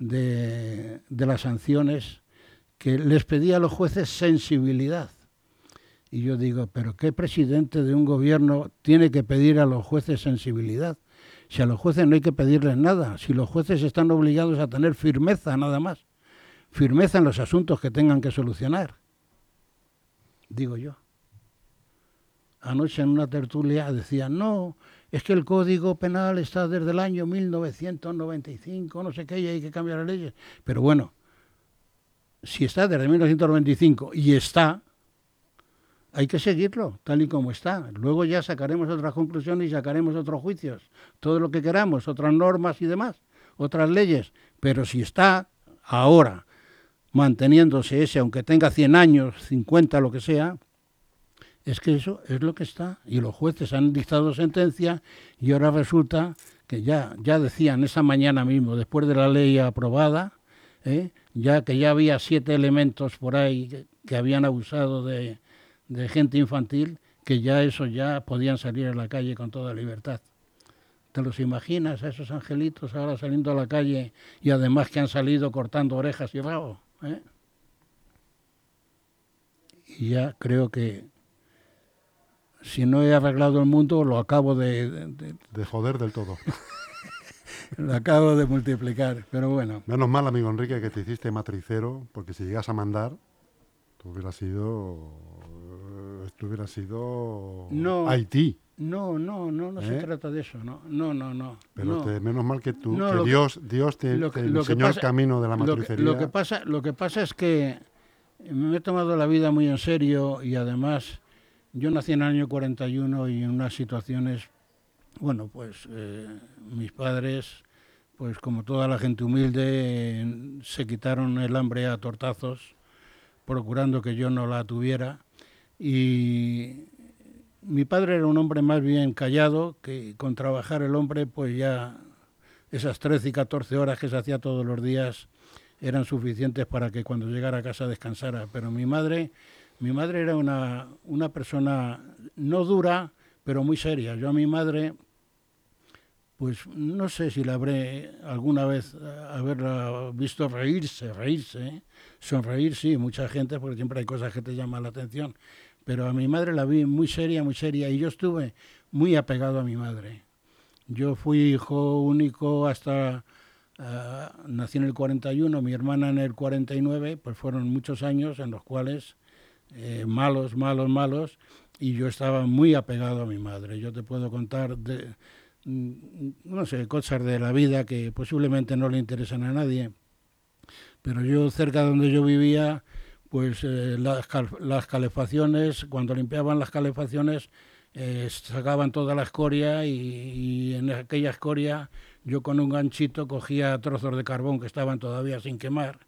de, las sanciones que les pedía a los jueces sensibilidad. Y yo digo, pero ¿qué presidente de un gobierno tiene que pedir a los jueces sensibilidad? Si a los jueces no hay que pedirles nada, si los jueces están obligados a tener firmeza nada más, firmeza en los asuntos que tengan que solucionar, digo yo. Anoche en una tertulia decía, no, es que el Código Penal está desde el año 1995, no sé qué, y hay que cambiar las leyes. Pero bueno, si está desde 1995 y está, hay que seguirlo tal y como está. Luego ya sacaremos otras conclusiones y sacaremos otros juicios, todo lo que queramos, otras normas y demás, otras leyes. Pero si está ahora manteniéndose ese, aunque tenga 100 años, 50, lo que sea, es que eso es lo que está. Y los jueces han dictado sentencia y ahora resulta que ya, ya decían esa mañana mismo, después de la ley aprobada, ¿eh? ya que ya había siete elementos por ahí que, habían abusado de, gente infantil, que ya eso ya podían salir a la calle con toda libertad. ¿Te los imaginas a esos angelitos ahora saliendo a la calle y además que han salido cortando orejas y rabo? ¿eh? Y ya creo que si no he arreglado el mundo, lo acabo de...
De, joder del todo.
lo acabo de multiplicar, pero bueno.
Menos mal, amigo Enrique, que te hiciste matricero, porque si llegas a mandar, tú hubieras sido... Esto hubiera sido
no,
Haití.
No, no, no, no se ¿Eh? trata de eso, no, no, no, no.
Pero menos mal que tú, que Dios, Dios te, enseñó el camino de la matricería.
Lo que, pasa, lo que pasa es que me he tomado la vida muy en serio y además yo nací en el año 41 y en unas situaciones, bueno, pues eh, mis padres, pues como toda la gente humilde, se quitaron el hambre a tortazos, procurando que yo no la tuviera. Y mi padre era un hombre más bien callado, que con trabajar el hombre, pues ya esas 13 y 14 horas que se hacía todos los días eran suficientes para que cuando llegara a casa descansara. Pero mi madre mi madre era una, una persona no dura, pero muy seria. Yo a mi madre, pues no sé si la habré alguna vez eh, haberla visto reírse, reírse, sonreír, sí, mucha gente, porque siempre hay cosas que te llaman la atención. Pero a mi madre la vi muy seria, muy seria, y yo estuve muy apegado a mi madre. Yo fui hijo único hasta eh, nací en el 41, mi hermana en el 49, pues fueron muchos años en los cuales eh, malos, malos, malos, y yo estaba muy apegado a mi madre. Yo te puedo contar de, mm, no sé, cosas de la vida que posiblemente no le interesan a nadie, pero yo cerca de donde yo vivía, pues eh, las, las, calefacciones, cuando limpiaban las calefacciones, eh, sacaban toda la escoria y, y, en aquella escoria yo con un ganchito cogía trozos de carbón que estaban todavía sin quemar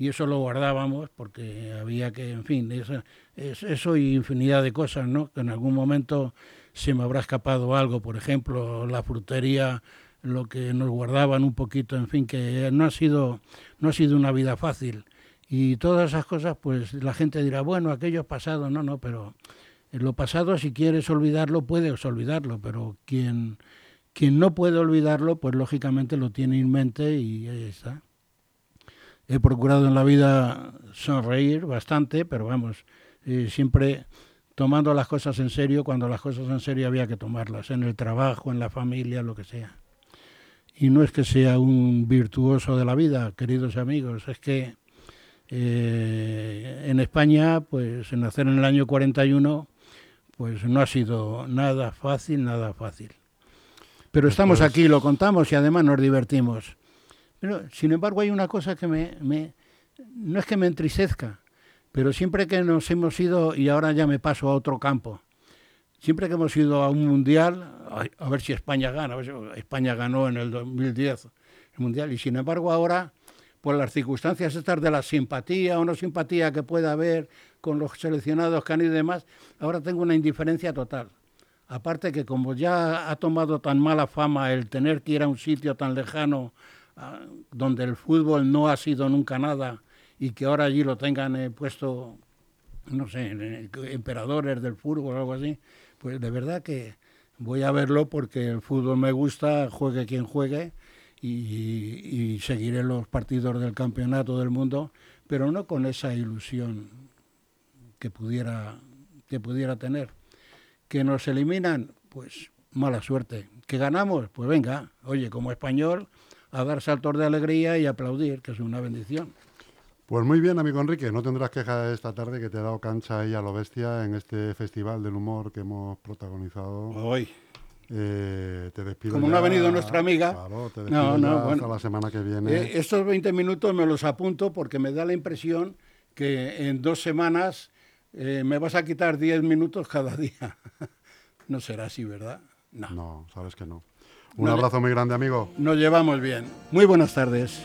y eso lo guardábamos porque había que, en fin, eso, y infinidad de cosas, ¿no? Que en algún momento se me habrá escapado algo, por ejemplo, la frutería, lo que nos guardaban un poquito, en fin, que no ha sido, no ha sido una vida fácil. Y todas esas cosas, pues la gente dirá, bueno, aquello es pasado, no, no, pero lo pasado, si quieres olvidarlo, puedes olvidarlo, pero quien, quien no puede olvidarlo, pues lógicamente lo tiene en mente y ahí está. He procurado en la vida sonreír bastante, pero vamos, eh, siempre tomando las cosas en serio cuando las cosas en serio había que tomarlas, en el trabajo, en la familia, lo que sea. Y no es que sea un virtuoso de la vida, queridos amigos, es que eh, en España, pues en nacer en el año 41, pues no ha sido nada fácil, nada fácil. Pero estamos aquí, lo contamos y además nos divertimos. Pero, sin embargo, hay una cosa que me, no es que me entristezca, pero siempre que nos hemos ido, y ahora ya me paso a otro campo, siempre que hemos ido a un mundial, a ver si España gana, España ganó en el 2010 el mundial, y sin embargo ahora, por las circunstancias estas de la simpatía o no simpatía que pueda haber con los seleccionados que han ido y demás, ahora tengo una indiferencia total. Aparte que como ya ha tomado tan mala fama el tener que ir a un sitio tan lejano donde el fútbol no ha sido nunca nada y que ahora allí lo tengan eh, puesto, no sé, emperadores del fútbol o algo así, pues de verdad que voy a verlo porque el fútbol me gusta, juegue quien juegue y, seguiré los partidos del campeonato del mundo, pero no con esa ilusión que pudiera, que pudiera tener. Que nos eliminan, pues mala suerte. Que ganamos, pues venga, oye, como español a dar saltos de alegría y aplaudir, que es una bendición.
Pues muy bien, amigo Enrique, no tendrás queja esta tarde que te he dado cancha ahí a lo bestia en este festival del humor que hemos protagonizado.
Hoy.
Eh, te despido.
Como no ha venido nuestra amiga.
Claro, te despido no, hasta la semana que viene.
Eh, estos 20 minutos me los apunto porque me da la impresión que en dos semanas eh, me vas a quitar 10 minutos cada día. no será así, ¿verdad?
No. No, sabes que no. Un abrazo muy grande, amigo.
Nos llevamos bien. Muy buenas tardes.